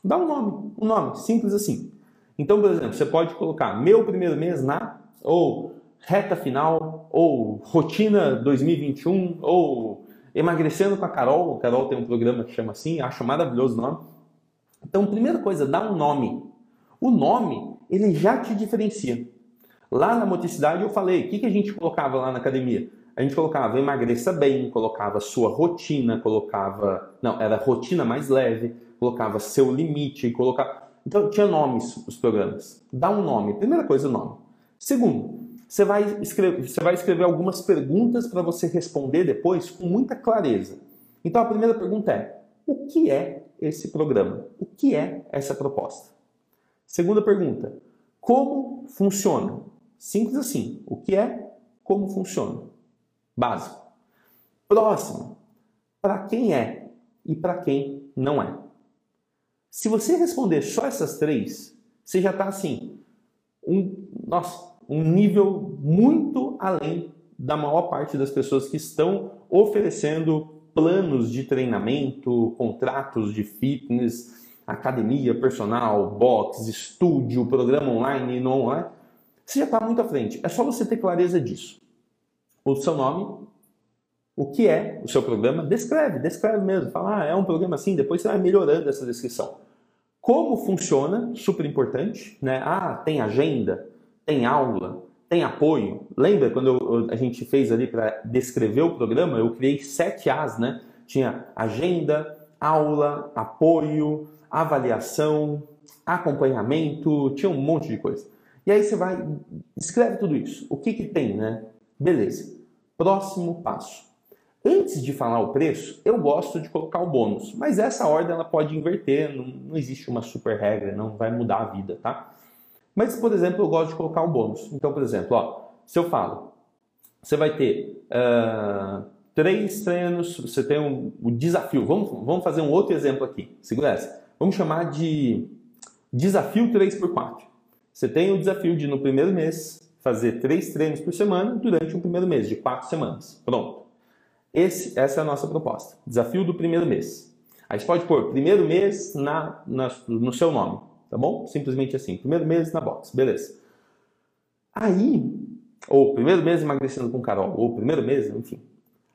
A: Dá um nome, um nome, simples assim. Então, por exemplo, você pode colocar meu primeiro mês na, ou reta final, ou rotina 2021, ou emagrecendo com a Carol. A Carol tem um programa que chama assim, acho maravilhoso o nome então, primeira coisa, dá um nome. O nome, ele já te diferencia. Lá na moticidade eu falei, o que, que a gente colocava lá na academia? A gente colocava emagreça bem, colocava sua rotina, colocava. Não, era rotina mais leve, colocava seu limite, colocava. Então tinha nomes os programas. Dá um nome. Primeira coisa, o nome. Segundo, você vai escrever, você vai escrever algumas perguntas para você responder depois com muita clareza. Então a primeira pergunta é: o que é esse programa? O que é essa proposta? Segunda pergunta: como funciona? Simples assim. O que é? Como funciona? Básico. Próximo: para quem é e para quem não é. Se você responder só essas três, você já está assim, um, nossa, um nível muito além da maior parte das pessoas que estão oferecendo planos de treinamento, contratos de fitness, academia personal, box, estúdio, programa online e não online. Você já está muito à frente. É só você ter clareza disso. O seu nome, o que é o seu programa, descreve, descreve mesmo. Fala, ah, é um programa assim, depois você vai melhorando essa descrição. Como funciona, super importante, né? Ah, tem agenda, tem aula, tem apoio. Lembra quando eu, a gente fez ali para descrever o programa? Eu criei sete As, né? Tinha agenda, aula, apoio, avaliação, acompanhamento, tinha um monte de coisa. E aí você vai, escreve tudo isso. O que que tem, né? Beleza. Próximo passo. Antes de falar o preço, eu gosto de colocar o bônus, mas essa ordem ela pode inverter, não, não existe uma super regra, não vai mudar a vida, tá? Mas, por exemplo, eu gosto de colocar um bônus. Então, por exemplo, ó, se eu falo, você vai ter uh, três treinos, você tem um, um, desafio. Vamos, vamos fazer um outro exemplo aqui. Segura essa. Vamos chamar de desafio 3x4. Você tem o desafio de, no primeiro mês, fazer três treinos por semana durante um primeiro mês, de quatro semanas. Pronto. Esse, essa é a nossa proposta. Desafio do primeiro mês. Aí você pode pôr primeiro mês na, na, no seu nome, tá bom? Simplesmente assim. Primeiro mês na box, beleza. Aí, ou primeiro mês emagrecendo com Carol, ou primeiro mês, enfim.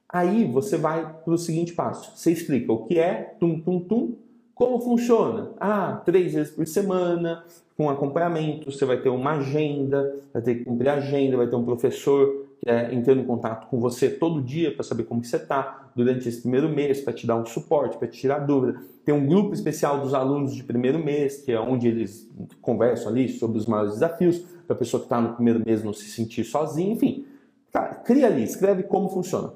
A: Aí você vai para o seguinte passo. Você explica o que é tum tum tum, como funciona. Ah, três vezes por semana, com acompanhamento, você vai ter uma agenda, vai ter que cumprir a agenda, vai ter um professor é, entrando em contato com você todo dia para saber como você está durante esse primeiro mês, para te dar um suporte, para te tirar dúvida. Tem um grupo especial dos alunos de primeiro mês, que é onde eles conversam ali sobre os maiores desafios, para a pessoa que está no primeiro mês não se sentir sozinha, enfim. Cria ali, escreve como funciona.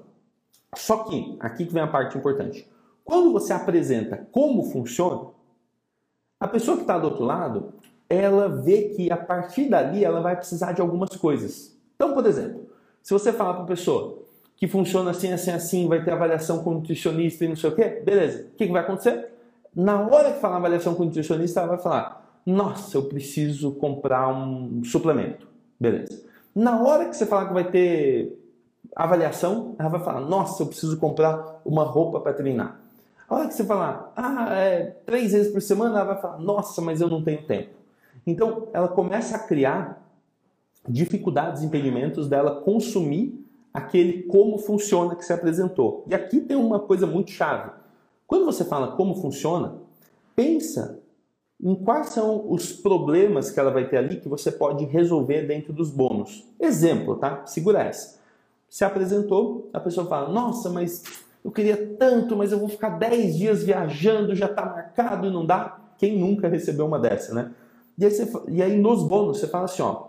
A: Só que, aqui que vem a parte importante. Quando você apresenta como funciona, a pessoa que está do outro lado, ela vê que a partir dali ela vai precisar de algumas coisas. Então, por exemplo, se você falar para a pessoa que funciona assim, assim, assim, vai ter avaliação com nutricionista e não sei o quê, beleza. O que, que vai acontecer? Na hora que falar avaliação com nutricionista, ela vai falar: Nossa, eu preciso comprar um suplemento. Beleza. Na hora que você falar que vai ter avaliação, ela vai falar: Nossa, eu preciso comprar uma roupa para treinar. A hora que você falar, ah, é três vezes por semana, ela vai falar, nossa, mas eu não tenho tempo. Então, ela começa a criar dificuldades, impedimentos dela consumir aquele como funciona que se apresentou. E aqui tem uma coisa muito chave. Quando você fala como funciona, pensa em quais são os problemas que ela vai ter ali que você pode resolver dentro dos bônus. Exemplo, tá? Segura essa. Se apresentou, a pessoa fala: Nossa, mas eu queria tanto, mas eu vou ficar 10 dias viajando, já está marcado e não dá. Quem nunca recebeu uma dessa, né? E aí, você, e aí nos bônus você fala assim: ó,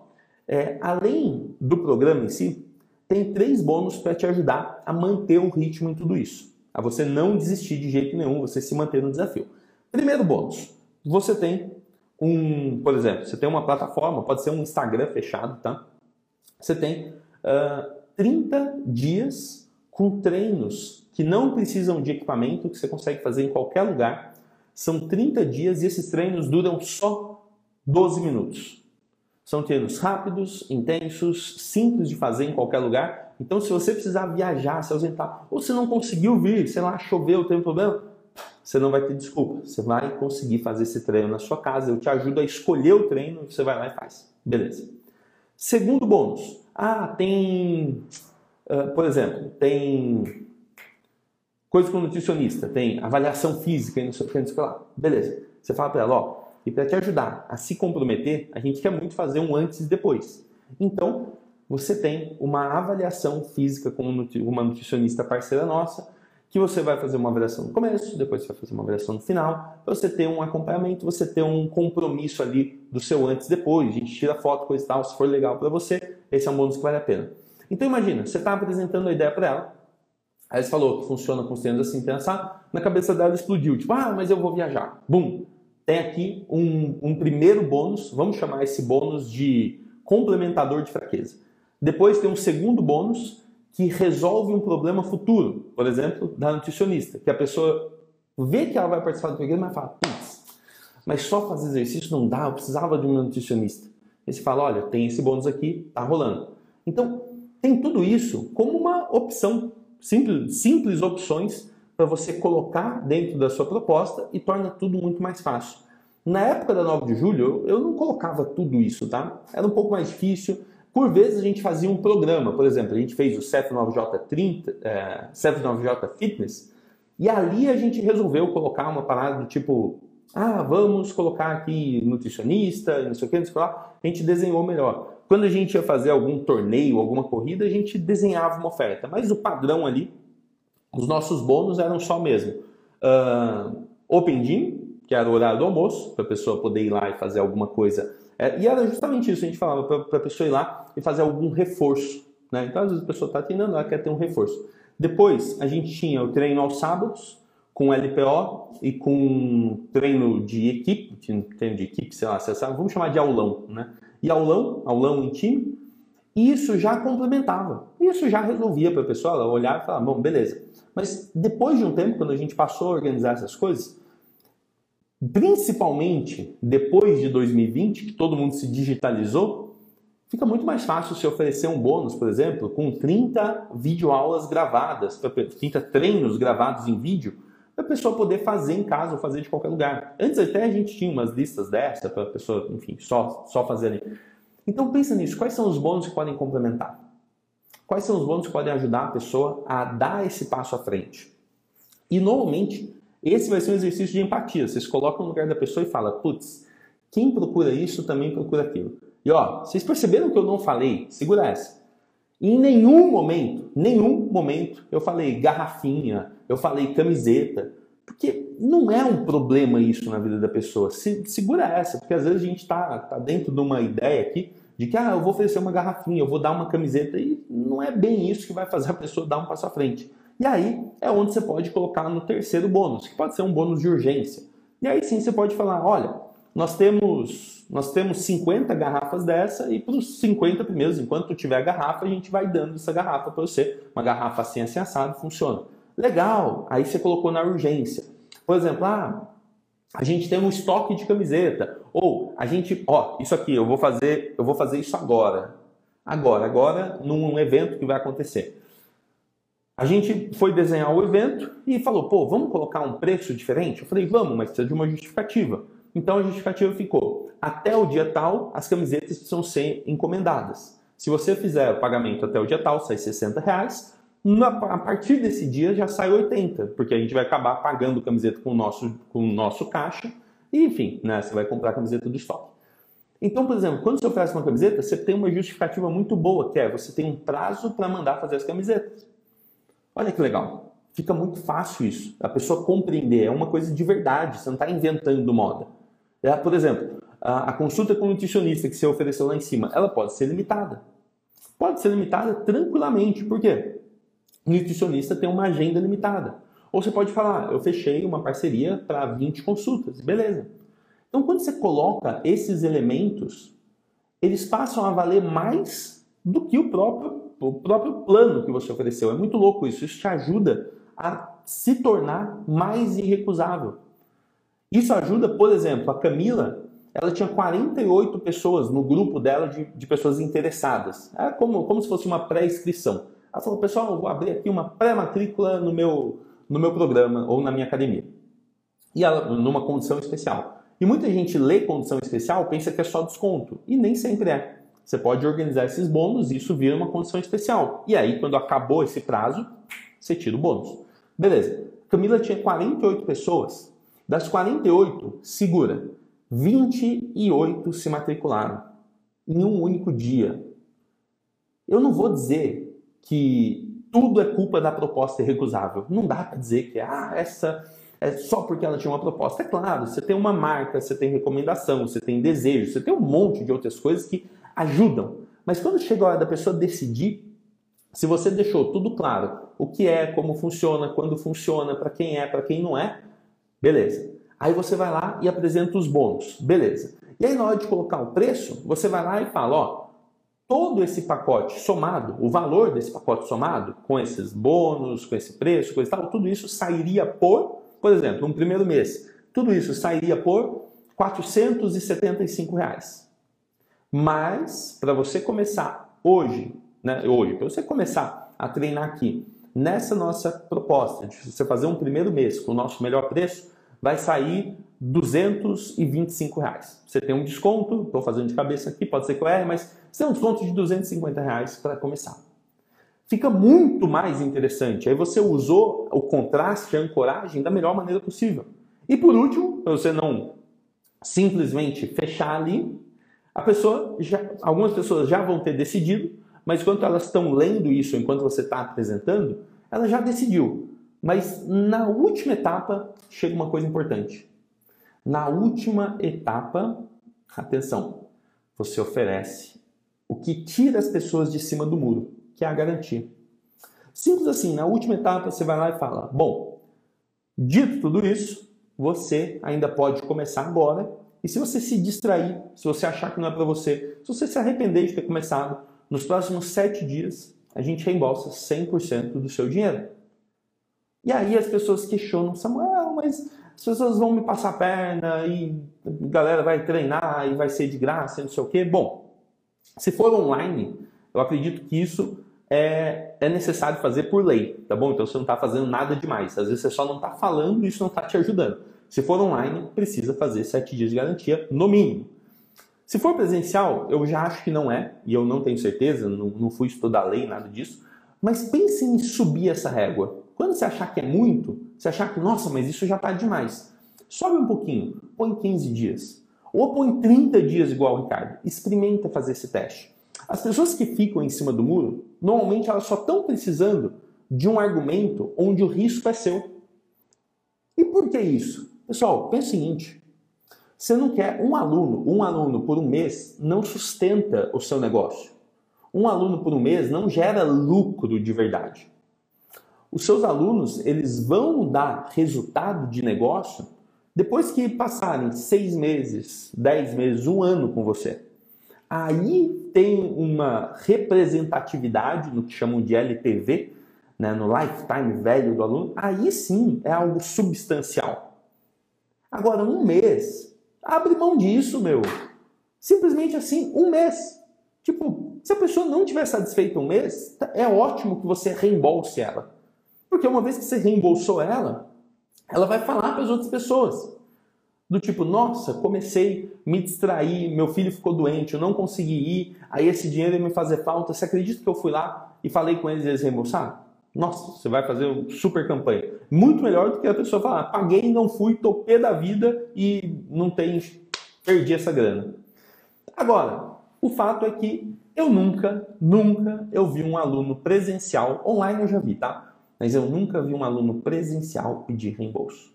A: é, além do programa em si, tem três bônus para te ajudar a manter o ritmo em tudo isso. A você não desistir de jeito nenhum, você se manter no desafio. Primeiro bônus, você tem um, por exemplo, você tem uma plataforma, pode ser um Instagram fechado, tá? Você tem uh, 30 dias com treinos que não precisam de equipamento, que você consegue fazer em qualquer lugar. São 30 dias e esses treinos duram só 12 minutos. São treinos rápidos, intensos, simples de fazer em qualquer lugar. Então, se você precisar viajar, se ausentar, ou se não conseguiu vir, sei lá, choveu, teve um problema, você não vai ter desculpa. Você vai conseguir fazer esse treino na sua casa. Eu te ajudo a escolher o treino, você vai lá e faz. Beleza. Segundo bônus. Ah, tem. Uh, por exemplo, tem coisa com nutricionista, tem avaliação física e não sei o que lá. Beleza. Você fala para ela, ó, e para te ajudar a se comprometer, a gente quer muito fazer um antes e depois. Então, você tem uma avaliação física com uma nutricionista parceira nossa, que você vai fazer uma avaliação no começo, depois você vai fazer uma avaliação no final, para você ter um acompanhamento, você ter um compromisso ali do seu antes e depois, a gente tira foto, coisa e tal, se for legal para você, esse é um bônus que vale a pena. Então imagina, você está apresentando a ideia para ela, Aí você falou que funciona com os treinos assim, pensar, na cabeça dela explodiu, tipo, ah, mas eu vou viajar. Bum! Tem aqui um, um primeiro bônus, vamos chamar esse bônus de complementador de fraqueza. Depois tem um segundo bônus que resolve um problema futuro, por exemplo, da nutricionista, que a pessoa vê que ela vai participar do programa, mas fala, putz, mas só fazer exercício não dá, eu precisava de um nutricionista. Aí você fala, olha, tem esse bônus aqui, tá rolando. Então, tem tudo isso como uma opção, simples, simples opções para você colocar dentro da sua proposta e torna tudo muito mais fácil. Na época da 9 de julho, eu não colocava tudo isso, tá? Era um pouco mais difícil. Por vezes a gente fazia um programa, por exemplo, a gente fez o CF9J30, é, CF9J Fitness, e ali a gente resolveu colocar uma parada do tipo, ah, vamos colocar aqui nutricionista, não sei o que, não sei o que lá. A gente desenhou melhor. Quando a gente ia fazer algum torneio, alguma corrida, a gente desenhava uma oferta. Mas o padrão ali, os nossos bônus eram só mesmo. Uh, open Gym, que era o horário do almoço, para a pessoa poder ir lá e fazer alguma coisa. É, e era justamente isso, a gente falava para a pessoa ir lá e fazer algum reforço. Né? Então, às vezes a pessoa está treinando, ela quer ter um reforço. Depois, a gente tinha o treino aos sábados, com LPO e com treino de equipe, treino de equipe, sei lá, vamos chamar de aulão, né? E aulão, aulão em time, isso já complementava. Isso já resolvia para a pessoa olhar e falar, bom, beleza. Mas depois de um tempo, quando a gente passou a organizar essas coisas, principalmente depois de 2020, que todo mundo se digitalizou, fica muito mais fácil se oferecer um bônus, por exemplo, com 30 videoaulas gravadas, 30 treinos gravados em vídeo, para a pessoa poder fazer em casa ou fazer de qualquer lugar. Antes até a gente tinha umas listas dessa para a pessoa, enfim, só, só fazer ali. Então pensa nisso, quais são os bônus que podem complementar? Quais são os bônus que podem ajudar a pessoa a dar esse passo à frente? E normalmente esse vai ser um exercício de empatia. Vocês colocam no lugar da pessoa e fala, putz, quem procura isso também procura aquilo. E ó, vocês perceberam que eu não falei? Segura essa. Em nenhum momento, nenhum momento, eu falei garrafinha, eu falei camiseta, porque não é um problema isso na vida da pessoa. Se, segura essa, porque às vezes a gente está tá dentro de uma ideia aqui de que ah, eu vou oferecer uma garrafinha, eu vou dar uma camiseta, e não é bem isso que vai fazer a pessoa dar um passo à frente. E aí é onde você pode colocar no terceiro bônus, que pode ser um bônus de urgência. E aí sim você pode falar, olha, nós temos nós temos 50 garrafas dessa e para os 50 primeiros, enquanto tiver garrafa, a gente vai dando essa garrafa para você. Uma garrafa assim, assim, assado, funciona. Legal, aí você colocou na urgência. Por exemplo, ah, a gente tem um estoque de camiseta. Ou a gente, ó, isso aqui, eu vou fazer, eu vou fazer isso agora. Agora, agora, num evento que vai acontecer. A gente foi desenhar o evento e falou, pô, vamos colocar um preço diferente? Eu falei, vamos, mas precisa de uma justificativa. Então a justificativa ficou, até o dia tal, as camisetas precisam ser encomendadas. Se você fizer o pagamento até o dia tal, sai 60 reais. A partir desse dia já sai 80, porque a gente vai acabar pagando camiseta com o nosso, com o nosso caixa. E, enfim, né, você vai comprar a camiseta do estoque. Então, por exemplo, quando você oferece uma camiseta, você tem uma justificativa muito boa, que é você tem um prazo para mandar fazer as camisetas. Olha que legal. Fica muito fácil isso. A pessoa compreender. É uma coisa de verdade. Você não está inventando moda. É, por exemplo, a, a consulta com o nutricionista que você ofereceu lá em cima, ela pode ser limitada. Pode ser limitada tranquilamente. Por quê? Nutricionista tem uma agenda limitada. Ou você pode falar, eu fechei uma parceria para 20 consultas. Beleza. Então, quando você coloca esses elementos, eles passam a valer mais do que o próprio o próprio plano que você ofereceu. É muito louco isso. Isso te ajuda a se tornar mais irrecusável. Isso ajuda, por exemplo, a Camila, ela tinha 48 pessoas no grupo dela de, de pessoas interessadas. É como, como se fosse uma pré-inscrição. Ela falou, pessoal, eu vou abrir aqui uma pré-matrícula no meu, no meu programa ou na minha academia. E ela, numa condição especial. E muita gente lê condição especial, pensa que é só desconto. E nem sempre é. Você pode organizar esses bônus e isso vira uma condição especial. E aí, quando acabou esse prazo, você tira o bônus. Beleza. Camila tinha 48 pessoas. Das 48, segura, 28 se matricularam em um único dia. Eu não vou dizer que tudo é culpa da proposta irrecusável. Não dá para dizer que ah, essa é só porque ela tinha uma proposta. É claro, você tem uma marca, você tem recomendação, você tem desejo, você tem um monte de outras coisas que ajudam. Mas quando chega a hora da pessoa decidir, Se você deixou tudo claro, o que é, como funciona, quando funciona, para quem é, para quem não é, beleza. Aí você vai lá e apresenta os bônus, beleza. E aí na hora de colocar o preço, você vai lá e fala, ó, todo esse pacote somado, o valor desse pacote somado, com esses bônus, com esse preço, coisa e tal, tudo isso sairia por, por exemplo, no primeiro mês, tudo isso sairia por 475 reais. Mas, para você começar hoje, né, hoje, para você começar a treinar aqui, nessa nossa proposta de você fazer um primeiro mês com o nosso melhor preço, vai sair 225 reais. Você tem um desconto, estou fazendo de cabeça aqui, pode ser que eu erre, mas você tem um desconto de 250 reais para começar. Fica muito mais interessante. Aí você usou o contraste, a ancoragem da melhor maneira possível. E por último, para você não simplesmente fechar ali, a pessoa já, algumas pessoas já vão ter decidido, mas enquanto elas estão lendo isso, enquanto você está apresentando, ela já decidiu. Mas na última etapa chega uma coisa importante. Na última etapa, atenção, você oferece o que tira as pessoas de cima do muro, que é a garantia. Simples assim, na última etapa você vai lá e fala: Bom, dito tudo isso, você ainda pode começar agora. E se você se distrair, se você achar que não é para você, se você se arrepender de ter começado, nos próximos sete dias a gente reembolsa 100% do seu dinheiro. E aí as pessoas questionam, Samuel, mas as pessoas vão me passar a perna e a galera vai treinar e vai ser de graça, não sei o quê. Bom, se for online, eu acredito que isso é, é necessário fazer por lei, tá bom? Então você não está fazendo nada demais. Às vezes você só não está falando e isso não está te ajudando. Se for online, precisa fazer sete dias de garantia, no mínimo. Se for presencial, eu já acho que não é, e eu não tenho certeza, não, não fui estudar lei, nada disso. Mas pense em subir essa régua. Quando você achar que é muito, você achar que, nossa, mas isso já está demais. Sobe um pouquinho, põe 15 dias. Ou põe 30 dias igual o Ricardo. Experimenta fazer esse teste. As pessoas que ficam em cima do muro, normalmente elas só estão precisando de um argumento onde o risco é seu. E por que isso? Pessoal, pense o seguinte: você não quer um aluno, um aluno por um mês não sustenta o seu negócio. Um aluno por um mês não gera lucro de verdade. Os seus alunos eles vão dar resultado de negócio depois que passarem seis meses, dez meses, um ano com você. Aí tem uma representatividade no que chamam de LTV, né, no lifetime value do aluno. Aí sim é algo substancial. Agora, um mês, abre mão disso, meu. Simplesmente assim, um mês. Tipo, se a pessoa não tiver satisfeita um mês, é ótimo que você reembolse ela. Porque uma vez que você reembolsou ela, ela vai falar para as outras pessoas. Do tipo, nossa, comecei, me distrair, meu filho ficou doente, eu não consegui ir, aí esse dinheiro ia me fazer falta. Você acredita que eu fui lá e falei com eles e eles reembolsaram? Nossa, você vai fazer uma super campanha. Muito melhor do que a pessoa falar, paguei, não fui, topei da vida e não tem, perdi essa grana. Agora, o fato é que eu nunca, nunca eu vi um aluno presencial, online eu já vi, tá? Mas eu nunca vi um aluno presencial pedir reembolso.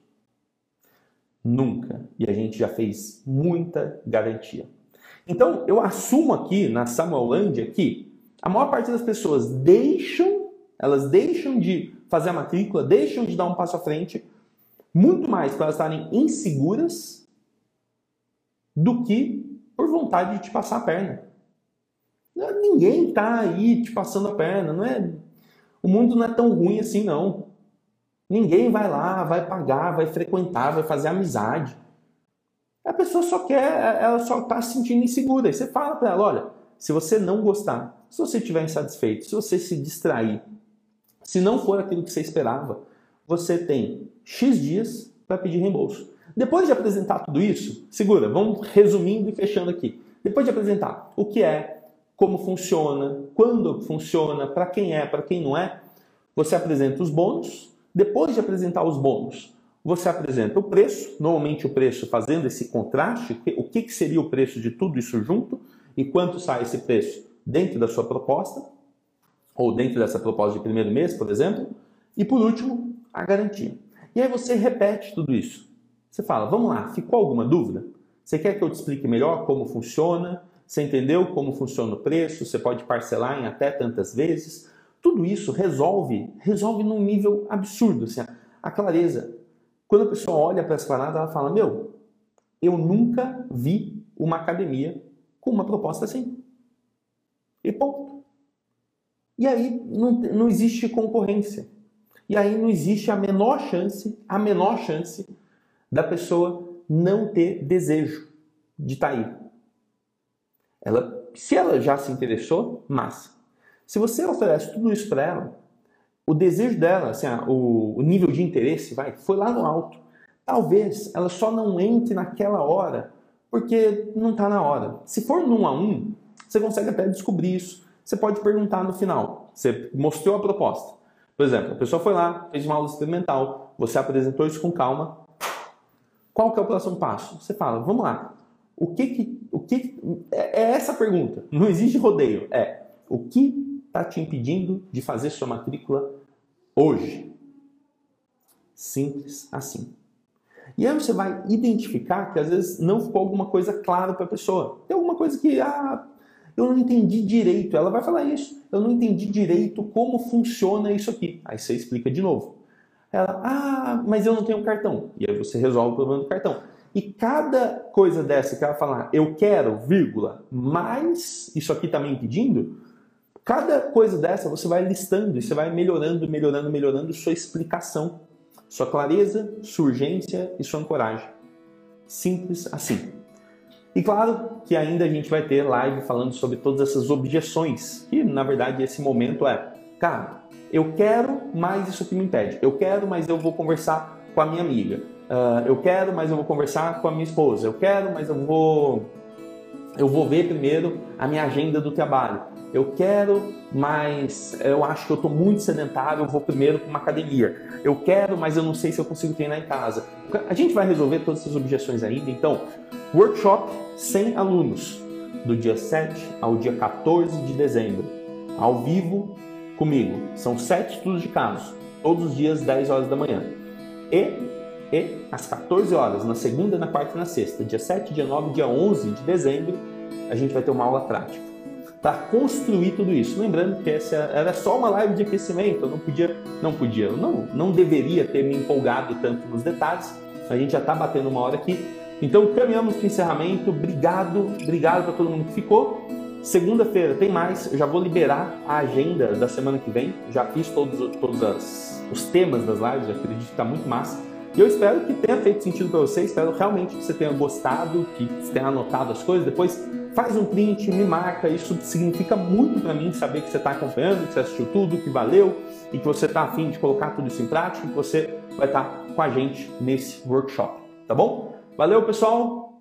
A: Nunca. E a gente já fez muita garantia. Então, eu assumo aqui na Samuelândia que a maior parte das pessoas deixam, elas deixam de fazer a matrícula, deixam de dar um passo à frente, muito mais para elas estarem inseguras do que por vontade de te passar a perna. Ninguém está aí te passando a perna, não é o mundo não é tão ruim assim, não. Ninguém vai lá, vai pagar, vai frequentar, vai fazer amizade. A pessoa só quer, ela só está se sentindo insegura. E você fala para ela: olha, se você não gostar, se você estiver insatisfeito, se você se distrair, se não for aquilo que você esperava, você tem X dias para pedir reembolso. Depois de apresentar tudo isso, segura, vamos resumindo e fechando aqui. Depois de apresentar o que é, como funciona, quando funciona, para quem é, para quem não é. Você apresenta os bônus. Depois de apresentar os bônus, você apresenta o preço, normalmente o preço fazendo esse contraste, o que, seria o preço de tudo isso junto e quanto sai esse preço dentro da sua proposta, ou dentro dessa proposta de primeiro mês, por exemplo. E por último, a garantia. E aí você repete tudo isso. Você fala, vamos lá, ficou alguma dúvida? Você quer que eu te explique melhor como funciona? Você entendeu como funciona o preço? Você pode parcelar em até tantas vezes. Tudo isso resolve, resolve num nível absurdo, assim, a clareza. Quando a pessoa olha para essa parada, ela fala: Meu, eu nunca vi uma academia com uma proposta assim. E ponto. E aí não, não existe concorrência. E aí não existe a menor chance, a menor chance da pessoa não ter desejo de estar tá aí. Ela, se ela já se interessou, massa. Se você oferece tudo isso para ela, o desejo dela, assim, o, o nível de interesse, vai, foi lá no alto. Talvez ela só não entre naquela hora porque não está na hora. Se for num a um, você consegue até descobrir isso. Você pode perguntar no final. Você mostrou a proposta. Por exemplo, a pessoa foi lá, fez uma aula experimental, você apresentou isso com calma. Qual que é o próximo passo? Você fala, vamos lá. O que que, o que é, é essa pergunta? Não existe rodeio. É o que está te impedindo de fazer sua matrícula hoje? Simples assim. E aí você vai identificar que às vezes não ficou alguma coisa clara para a pessoa. Tem alguma coisa que, ah, eu não entendi direito. Ela vai falar isso. Eu não entendi direito como funciona isso aqui. Aí você explica de novo. Ela, ah, mas eu não tenho cartão. E aí você resolve o problema do cartão. E cada coisa dessa que ela falar, eu quero, vírgula, mas isso aqui está me impedindo, cada coisa dessa você vai listando e você vai melhorando, melhorando, melhorando sua explicação sua clareza, sua urgência e sua ancoragem. Simples assim. E claro que ainda a gente vai ter live falando sobre todas essas objeções, que na verdade esse momento é, cara, eu quero, mas isso aqui me impede. Eu quero, mas eu vou conversar com a minha amiga. Uh, eu quero, mas eu vou conversar com a minha esposa. Eu quero, mas eu vou eu vou ver primeiro a minha agenda do trabalho. Eu quero, mas eu acho que eu estou muito sedentário, eu vou primeiro para uma academia. Eu quero, mas eu não sei se eu consigo treinar em casa. A gente vai resolver todas essas objeções ainda. Então, workshop sem alunos, do dia 7 ao dia 14 de dezembro, ao vivo comigo. São sete estudos de casos, todos os dias 10 horas da manhã. E, e às 14 horas, na segunda, na quarta e na sexta, dia 7, dia 9, dia 11 de dezembro, a gente vai ter uma aula prática para construir tudo isso. Lembrando que essa era só uma live de aquecimento, eu não podia, não podia, não, não deveria ter me empolgado tanto nos detalhes. A gente já está batendo uma hora aqui. Então caminhamos para o encerramento. Obrigado, obrigado para todo mundo que ficou. Segunda-feira tem mais, eu já vou liberar a agenda da semana que vem. Já fiz todos, todos as, os temas das lives, acredito que está muito massa. E eu espero que tenha feito sentido para você, espero realmente que você tenha gostado, que você tenha anotado as coisas. Depois faz um print, me marca, isso significa muito para mim saber que você está acompanhando, que você assistiu tudo, que valeu e que você está afim de colocar tudo isso em prática e que você vai estar tá com a gente nesse workshop, tá bom? Valeu, pessoal!